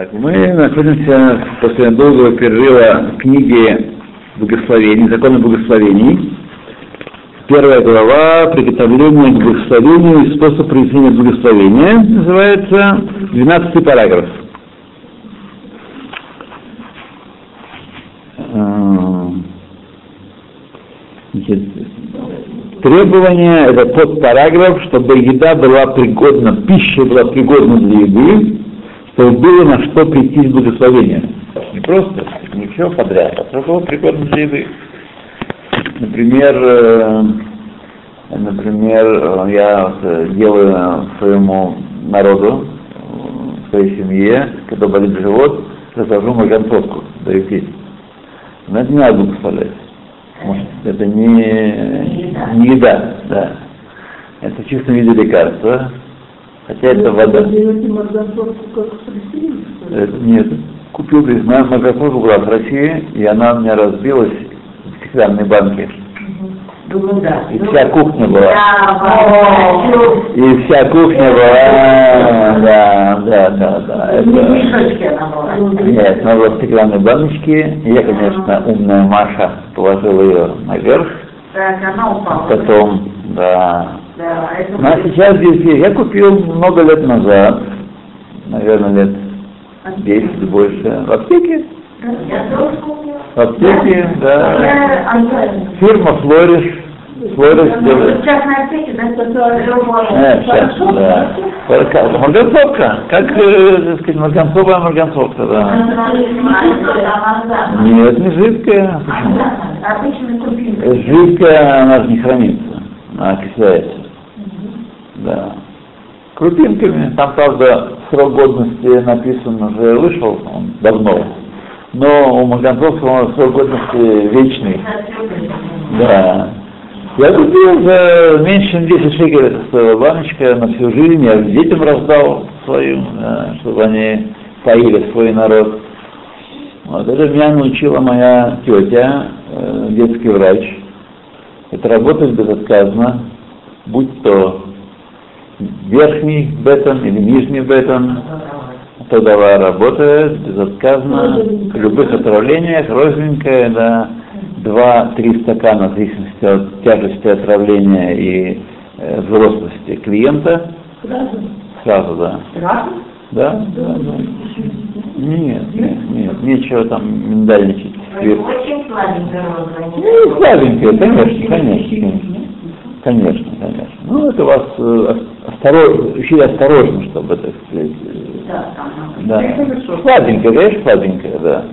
Так, мы находимся после долгого перерыва в книге благословений, законы благословений. Первая глава приготовление к благословению и способ произведения благословения называется 12 параграф. Значит, требование, это тот параграф, чтобы еда была пригодна, пища была пригодна для еды, чтобы было на что прийти в благословение. Не просто, не все подряд, а было пригодно для еды. Например, э, например, э, я делаю своему народу, э, своей семье, когда болит живот, развожу марганцовку, даю пить. Но это не надо благословлять. Это не, не еда, да. Это в чистом виде лекарства. Хотя это вода. Это, нет. Купил, марганцовка была в России, и она у меня разбилась в стеклянной банке. И вся кухня была. И вся кухня была, да, да, да, да. Это... Нет, она была в стеклянной баночке. Я, конечно, умная Маша положила ее наверх. Потом, да. Ну а сейчас здесь есть. Я купил много лет назад, наверное, лет 10 больше, в аптеке. В аптеке, да. Фирма Флориш. Флориш делает. Частная аптеки, да, которая Э, сейчас, да. Марганцовка. Как, э, так сказать, марганцовая марганцовка, да. Нет, не жидкая. Жидкая, она же не хранится. Она окисляется. Да. Крупинками. Там, правда, срок годности написан уже вышел, он давно. Но у Марганцовского срок годности вечный. Да. Я купил за меньше чем 10 шекелей, это стоила баночка на всю жизнь, я детям раздал своим, чтобы они поили свой народ. Вот это меня научила моя тетя, э, детский врач. Это работать безотказно, будь то верхний бетон или нижний бетон, то давай работает безотказно, в любых отравлениях, розовенькая, да, два-три стакана в зависимости от тяжести отравления и э, взрослости клиента. Сразу, да. Да, да, да. Нет, нет, нет, нечего там миндальничать. Очень сладенькая розовая. Ну, слабенькая, конечно, конечно. Конечно, конечно. Ну, это вас э, осторожно, учили осторожно, чтобы, так сказать, Да, там. да. Сладенькая, конечно, сладенькая, да.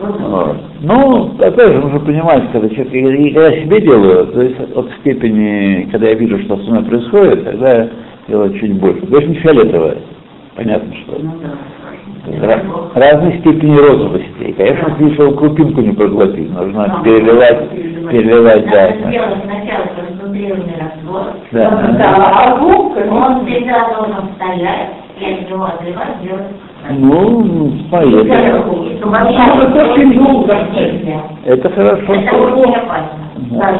Вот. Ну, опять же, нужно понимать, когда человек, и когда я себе делаю, то есть от степени, когда я вижу, что со мной происходит, тогда я делаю чуть больше. То есть не фиолетовое, понятно, что. Ra- разной степени розовости. И, конечно, если крупинку не проглотить, нужно переливать, переливать, да. Сначала концентрированный раствор. Да. а губка, он всегда должен стоять, я его отливать, делать. Ну, смотри, это хорошо. Это очень опасно. Да, а.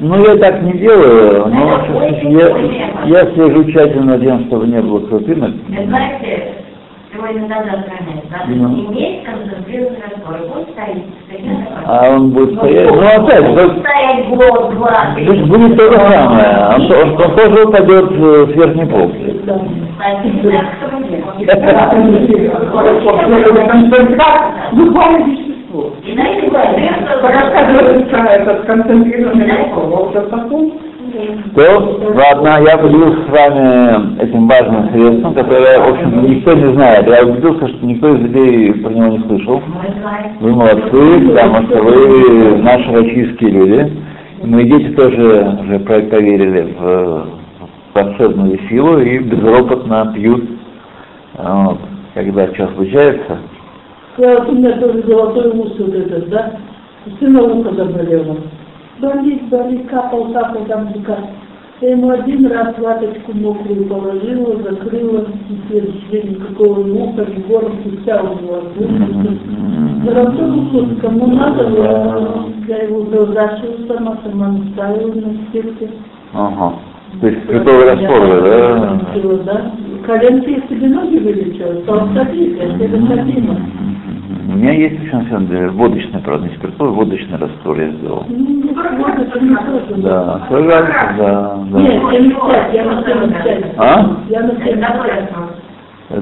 Ну, я так не делаю, но я, я слежу тщательно тем, чтобы не было крупинок. Вы знаете, сегодня надо охранять, да? Ну. Иметь концентрированный раствор, он стоит. А он будет стоять, ну опять, Он стоять год, два, то три. есть будет то же самое, он, он- он тоже упадет э, с верхней полки. Буквально И знаете, Рассказывается этот концентрированный это потом То, ладно, я поделился с вами этим важным средством, которое, в общем, никто не знает. Я убедился, что никто из людей про него не слышал. Вы молодцы, потому что вы наши российские люди. И Мои дети тоже уже про- поверили в волшебную силу и безропотно пьют, вот, когда что случается. Я, вот у меня тоже золотой ус вот этот, да? Сына ухо заболело. Болит, болит, капал, капал, там лекарство. Я ему один раз ваточку мокрую положила, закрыла, теперь член никакого ни уха, ни горла, вся у него. Золотой ус, кому надо, я, я его зашила сама, сама наставила на стирке. Ага. То есть святого раствора, да? Да? коленки, если бы ноги вылечила, то обходите, это необходимо. У меня есть еще на самом деле водочный, правда, не спиртовый, водочный раствор я сделал. Ну, это. Да, согласен, да, Нет, да. 75, я на 75. А? Я на 75.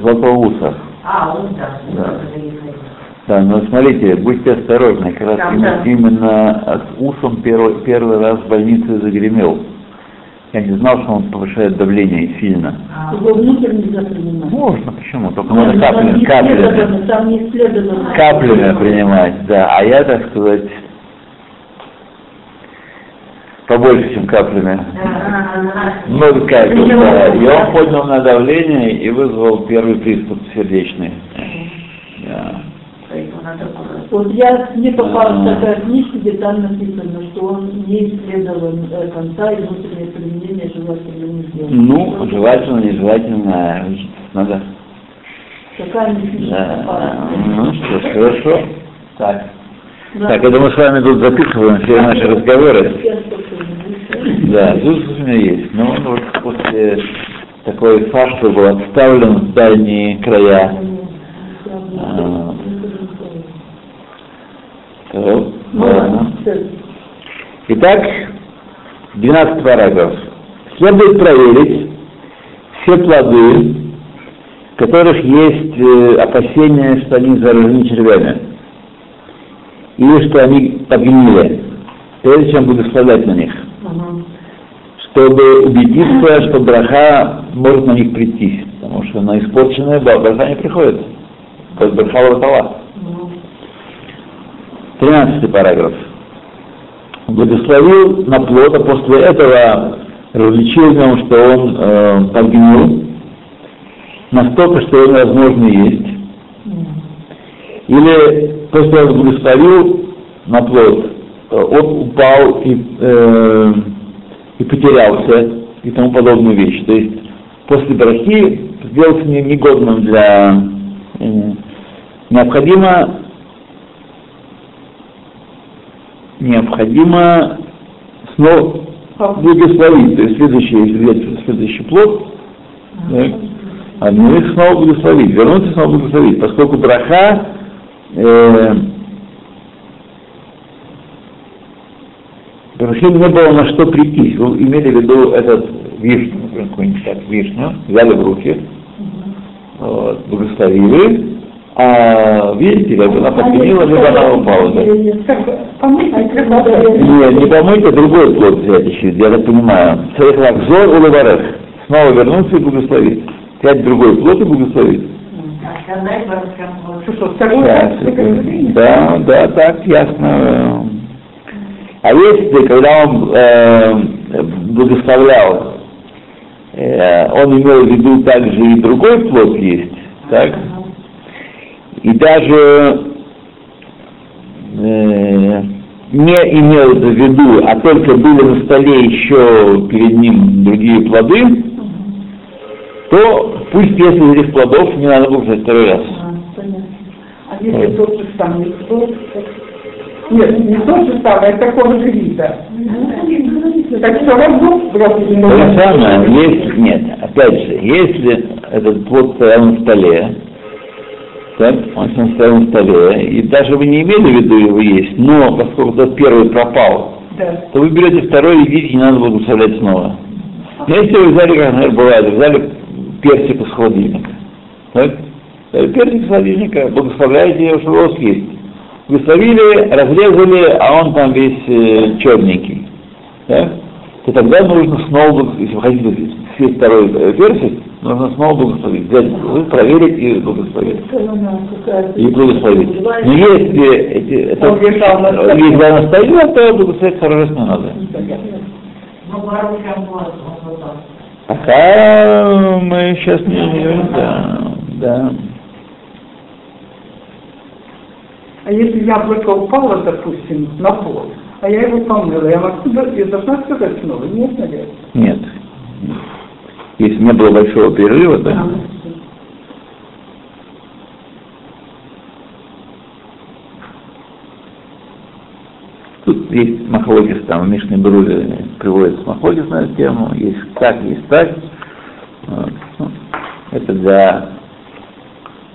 Золотого уса. А, он да. Да. Да, но смотрите, будьте осторожны, как раз Да, именно, да. именно от усом первый, первый раз в больнице загремел. Я не знал, что он повышает давление сильно. Его внутрь нельзя принимать. Можно, почему? Только Нет, можно там каплями, там не исследовано. каплями принимать, да. А я, так сказать, побольше, чем каплями. Много капель, да. И он поднял на давление и вызвал первый приступ сердечный. Да. Вот я не попала в такая книжка, где там написано, что он не исследован э, конца и внутреннее применение желательно не сделано. Ну, желательно, нежелательно, учиться надо. Не книжка Да. Ну что ж, хорошо. Так. Да. Так, это мы с вами тут записываем все наши разговоры. Да, тут у меня есть. Но он вот после такой фарсы был отставлен в дальние края. А. Так, ладно. Итак, 12 параграф. Следует проверить все плоды, в которых есть э, опасения, что они заражены червями, или что они подгнили, прежде чем благословлять на них, Ага. чтобы убедиться, что браха может на них прийти, потому что на испорченное браха не приходит. Есть браха. Ну, 13 параграф. Благословил на плод, а после этого различил в нем, что он э, подгнил, настолько, что его невозможно есть. Или после того, благословил на плод, э, он упал и, э, и потерялся и тому подобную вещь. То есть после брахи сделался не- негодным для... э, необходимо необходимо снова благословить. То есть следующий, если взять следующий плод, да, а ну их снова благословить, вернуться снова благословить, поскольку браха э, Брахе не было на что прийти. Вы имели в виду этот вишню, например, какую-нибудь так, вишню, взяли в руки, вот, благословили, а видите, либо она подгнила, либо она упала. Да. А не помыть, а другой плод взять еще, я так понимаю. Царих лакзор улыбарех. Снова вернуться и благословить. Взять другой плод и благословить. Как да, да, так, ясно. А если, когда он э, благословлял, э, он имел в виду также и другой плод есть, так? И даже э, не имел в виду, а только были на столе еще перед ним другие плоды, то пусть если из этих плодов не надо было второй раз. А, понятно. А если тот же самый плод? Нет, не тот же самый, а такого же вида. Так все равно То же самое, если, нет, опять же, если этот плод стоял на столе, так, он стоял на столе, и даже вы не имели в виду его есть, но поскольку тот первый пропал, Да. то вы берете второй и видите, не надо благословлять снова. Но если вы взяли, как, наверное, бывает, взяли персик из холодильника, так, взяли персик из холодильника, благословляете его, что у вас есть. Благословили, разрезали, а он там весь э, черненький, так, то тогда нужно снова, если вы хотите съесть второй э, персик, нужно снова благословить, взять, вы проверить и благословить. И благословить. Но если эти, это, столе. если она стоит, то благословить раз не надо. Пока мы сейчас не, не да, да. А если яблоко упало, допустим, на пол, а я его помыла, я могу, я должна сказать снова? Нет, наверное. Нет. Если не было большого перерыва, да. Тут есть махлокис, там в Мишне Бруре приводится махлокис на эту тему, есть так, есть так. Вот. Ну, Это для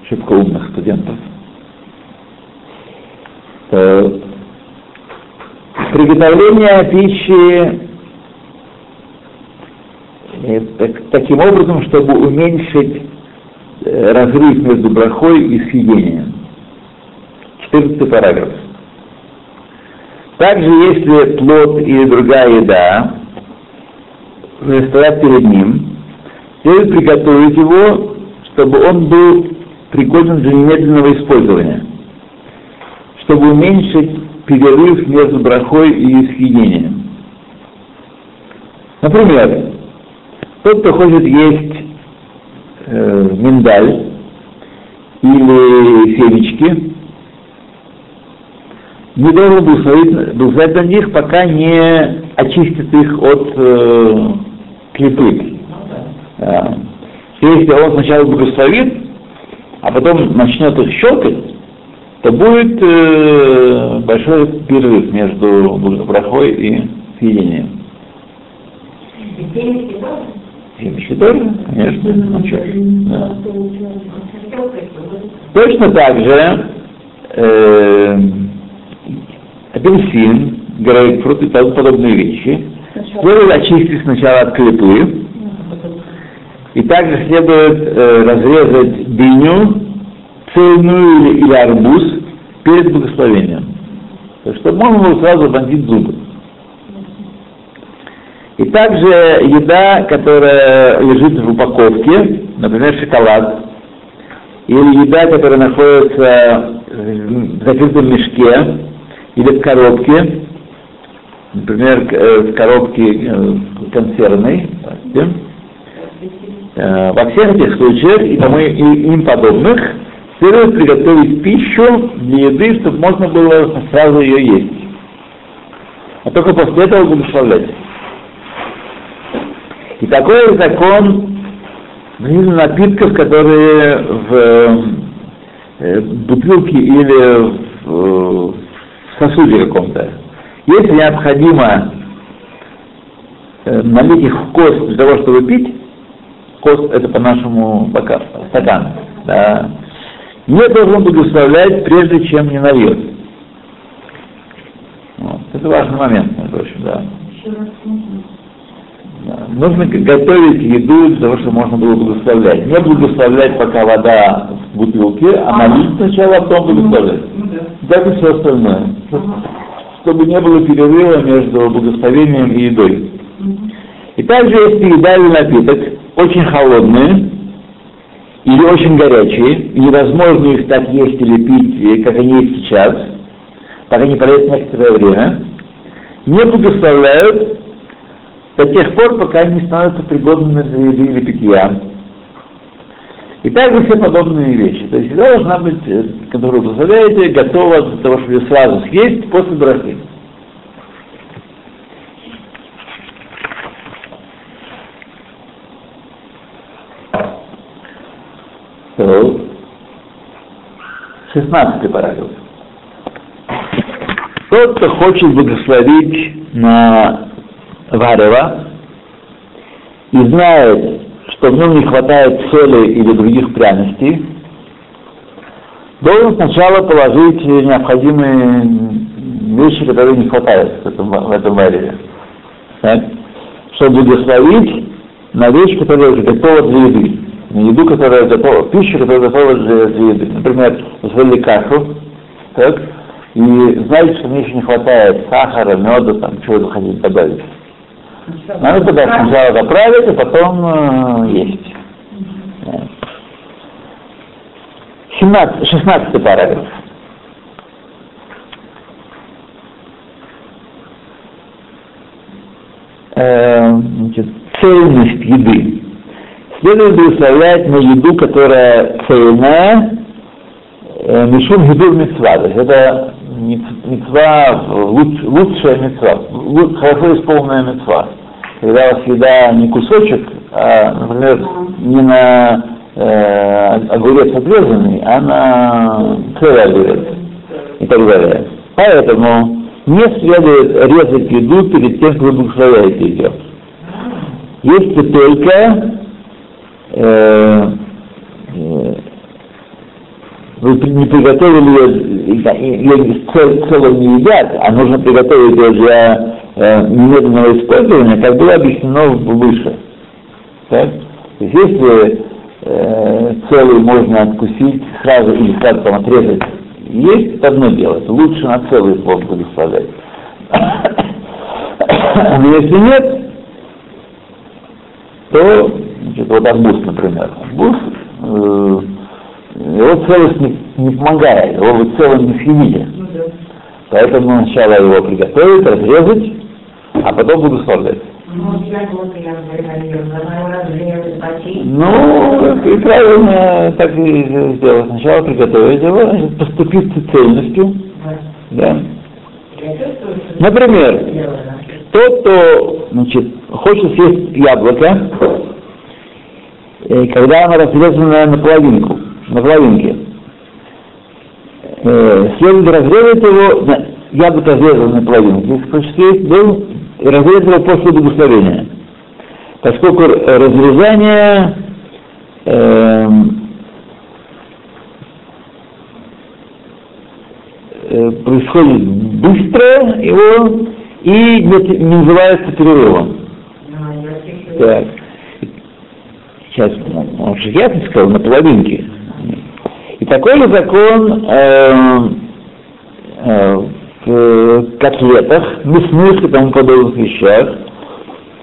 шибко умных студентов. Приготовление пищи э, так- таким образом, чтобы уменьшить э, разрыв между брахой и съедением. 14 параграф. Также, если плод или другая еда стоят перед ним, следует приготовить его, чтобы он был пригоден для немедленного использования, чтобы уменьшить перерыв между брахой и съедением. Например, тот, кто хочет есть э, миндаль или семечки, не должен благословить, благословить на них, пока не очистит их от э, клепы. Да. Если он сначала благословит, а потом начнет их щелкать, то будет э, большой перерыв между брахой и съедением. И семечки тоже? Семечки тоже, конечно. Ж, да. Точно так же э, апельсин, грейпфрут и тому подобные вещи следует очистить сначала от клепы, и также следует э, разрезать дыню, цельную или, или арбуз перед благословением. Чтобы можно было сразу бандить зубы. И также еда, которая лежит в упаковке, например, шоколад, или еда, которая находится в закрытом мешке или в коробке, например, э, в коробке э, консервной. Э, во всех этих случаях и тому и им подобных следует приготовить пищу для еды, чтобы можно было сразу ее есть. А только после этого благословлять. И такой закон относительно напитков, которые в э, бутылке или в, сосуде каком-то. Если необходимо э, налить их в кость для того, чтобы пить, кость это по-нашему бока, стакан, да, не должен благословлять, прежде чем не нальет. Вот. Это важный момент, между прочим, да. Да. Нужно готовить еду для того, чтобы можно было благословлять. Не благословлять, пока вода в бутылке, а налить сначала, а потом благословлять. Так и все остальное. Чтобы не было перерыва между благословением и едой. И также, если еда или напиток очень холодные или очень горячие, и невозможно их так есть или пить, как они есть сейчас, пока не пройдет некоторое время, не благословляют до тех пор, пока они не становятся пригодными для питья. И также все подобные вещи. То есть еда должна быть, э, которую вы благословляете, готова для того, чтобы ее сразу съесть после брахи. То, 16 параграф. Тот, кто хочет благословить на варево и знает, что в нем не хватает соли или других пряностей, должен сначала положить необходимые вещи, которые не хватает в этом, в этом вареве. Так? Чтобы благословить на вещь, которая уже готова для еды. На еду, которая готова, пищу, которая готова для, для еды. Например, сварили кашу, так? и знаете, что мне еще не хватает сахара, меда, там, чего вы хотите добавить. Надо тогда сначала заправить, а потом э, есть. Да. 17, 16 параграф. Э, значит, цельность еды. Следует благословлять на еду, которая цельная, мишум еду мецва. То есть это мецва, луч- лучшая мецва, хорошо исполненная мецва. Когда у вас еда не кусочек, а, например, не на э, огурец отрезанный, а на целый огурец и так далее. Поэтому не следует резать еду перед тем, как вы благословляете ее. Если только э, вы при- не приготовили ее, ее цел- целым не едят, а нужно приготовить ее для э, немедленного использования, как было объяснено выше. Так? То есть если э, целый можно откусить сразу или сразу там отрезать, есть это одно дело, лучше на целый плод благословлять. Но если нет, то значит, вот арбуз, например. Арбуз, э, его целость не, не помогает, его вы целым не съедите. Поэтому сначала его приготовить, разрезать, а потом. Ну, говорю, разрезать, почистить. Ну, и правильно так и сделать. Сначала приготовить его, значит, поступиться цельностью. Да. Например, тот, кто значит, хочет съесть яблоко, э, когда оно разрезано на половинку, половинке, э, следует разрезать его, на- яблоко разрезано на хочешь съесть, был, и разрезать его после благословения. Поскольку разрезание эм, э, происходит быстро его и не, не называется перерывом. Чувствую. Так. Сейчас, ну, он же ясно сказал, на половинке. Такой же закон э, э, в котлетах, мясных и тому подобных вещах,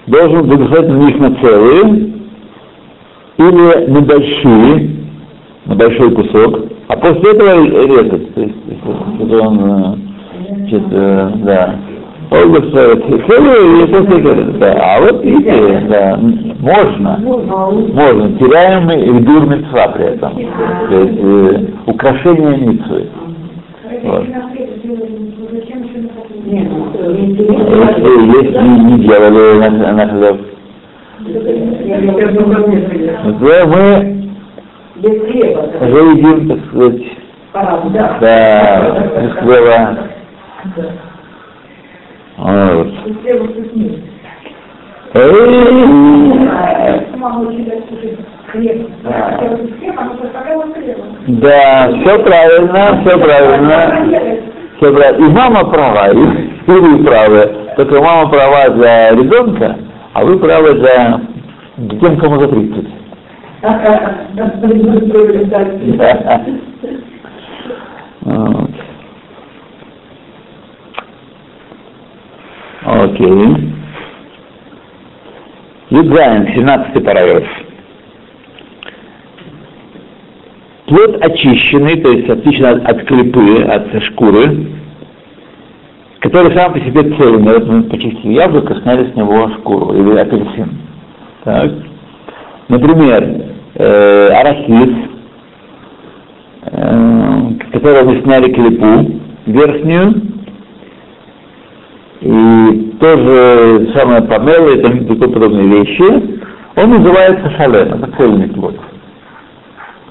должен благословить на них на целые или на большие, на большой кусок, а после этого резать. То есть, если он, э, значит, э, да, благословит целые и после этого, да. А вот видите, да, можно, можно, теряемый и дур митцва при этом. То есть э, украшение митцвы. Вот. Нет, ну, Если, если не делали на, на хлеб, мы уже едим, так сказать, да, без хлеба. Вот. Да, все правильно, все правильно. Все правильно. И мама права, и, и вы правы. Только мама права для ребенка, а вы правы для тем, кому за 30. Да. Вот. Окей. Юдзайн, 17 параграф. Плод очищенный, то есть отлично от, клепы, от шкуры, который сам по себе цельный. Вот мы почистили яблоко, сняли с него шкуру или апельсин. Так. Например, э, арахис, э, которого мы сняли клепу верхнюю, и тоже самое помело и тому такой подобные вещи, он называется шалем, это цельный плод.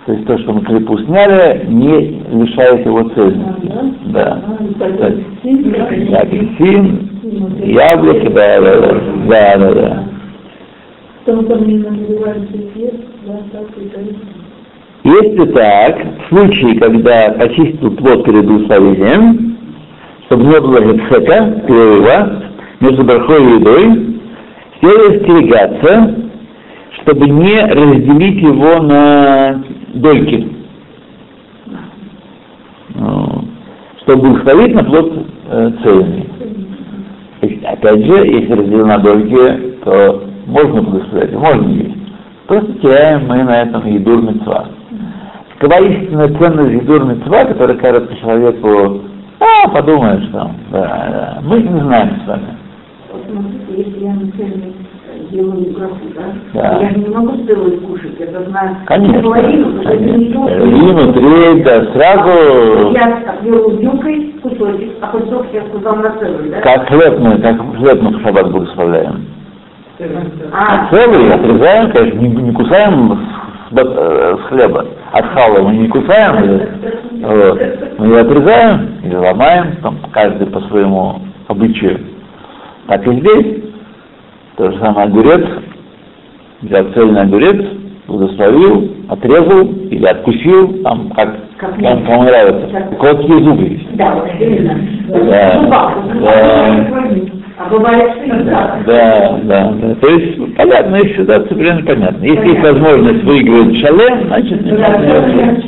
То есть то, что мы клепу сняли, не лишает его цельности. Да. Да, Апельсин, яблоки, да, да, да, да, да, да. Если так, в случае, когда почистил плод перед благословением, чтобы не было гецека, перерыва, между брахой и едой, следует остерегаться, чтобы не разделить его на дольки. Ну, Чтобы благословить на плод э, цельный. Есть, опять же, если разделено на дольки, то можно благословить, можно есть. Просто теряем мы на этом едур мецва. Какова истинная ценность едур мецва, которая кажется человеку, а, подумаешь там, да, да. мы не знаем с вами. Вот смотрите, если я, например, делаю графу, да, Да. я не могу целую кушать, я должна Конечно. половину, что- Половину, треть, да, сразу, Я беру вилкой кусочек, а кусок я сказал на целый, да? как хлеб мы, как хлеб мы в шаббат благословляем. А, Целый отрезаем, конечно, не, не кусаем с, хлеба, от сала мы не кусаем, вот. мы его отрезаем или ломаем, там, каждый по своему обычаю. Так и здесь, то же самое огурец, взял цельный огурец, благословил, отрезал или откусил, там, как, Как кому, можно. кому нравится. Как- У кого какие зубы есть. Да, именно. Да, да. А бывает. Да, да, да. То есть, понятно, если ситуация примерно понятна. Если есть возможность выигрывать шале, значит, не Да, надо.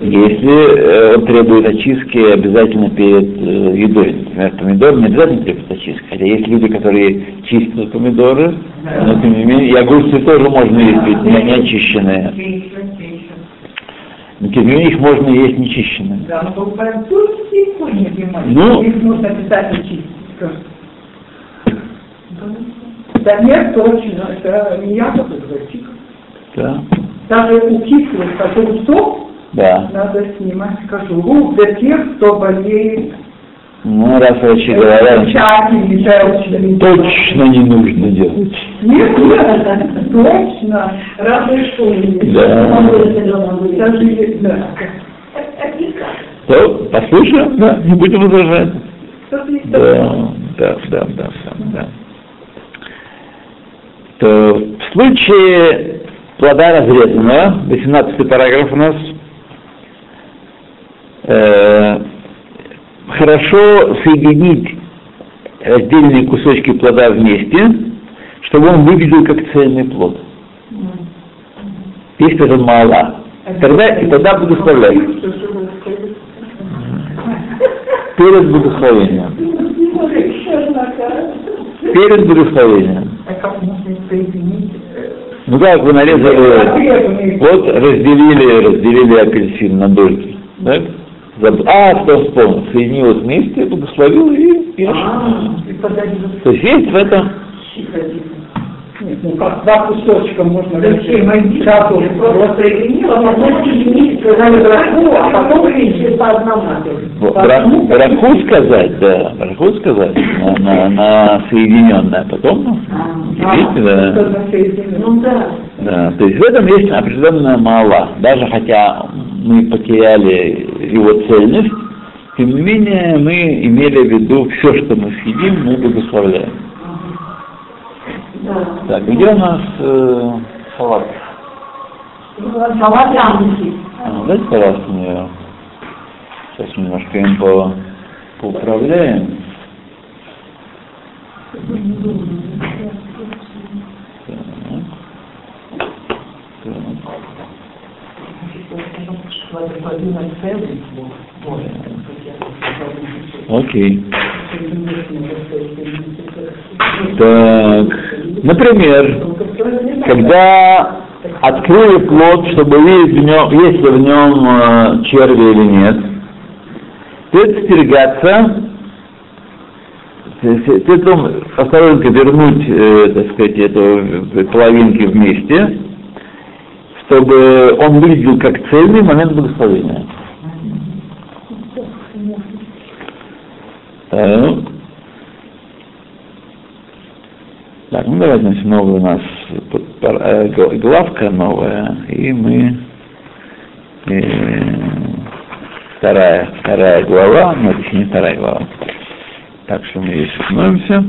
Если э, он требует очистки обязательно перед э, едой, например, помидор не обязательно требует очистки, хотя есть люди, которые чистят помидоры, но тем не менее, и огурцы тоже можно есть, ведь не, не очищенные. Но тем не менее, их можно есть нечищенными. Да, но по-французски не понимаю. Ну. Их нужно обязательно чистить. Да нет, точно, это не я только говорю. Да, Даже у кислых огурцов да. надо снимать кожуру для тех, кто болеет Ну, раз врачи говорят, точно не нужно делать. Нет, нет, точно. Разве что не да. То, послушаем, да, не будем возражать. Да, да, да, да, да. То в случае плода разрезанного, 18 параграф у нас, э, хорошо соединить раздельные кусочки плода вместе, чтобы он выглядел как цельный плод. Если это мало, тогда, и тогда благословлять. Перед благословением. Перед благословением. А как можно соединить? Ну как вы нарезали, вот разделили, разделили апельсин на дольки. Так? А, кто вспомнил, соединил их вместе, благословил и, А, подарили. То есть есть в этом Нет, ну как два кусочка можно Зачем? Сразу просто соединила, потом соединить, сказали браху, а потом еще по одному. браху сказать, да, браху сказать на, на, на соединенное, а потом видите, да. Ну да. Да, то есть в этом есть определенная мала. Даже хотя мы потеряли его цельность, тем не менее мы имели в виду все, что мы съедим, мы благословляем. Так, где у нас э, салат? Салат янки. А, дайте, пожалуйста, мне. Сейчас немножко им по, поуправляем. Так. Так. Окей. Так, например, когда открыли плод, чтобы видеть в нем, есть ли в нем э, черви или нет, стоит остерегаться, потом осторожненько вернуть, э, так сказать, эту половинки вместе, чтобы он выглядел как цельный момент благословения. Так. Так, ну давайте значит, новая у нас э, главка новая, и мы э, вторая, вторая глава, но это еще не вторая глава. Так что мы здесь остановимся.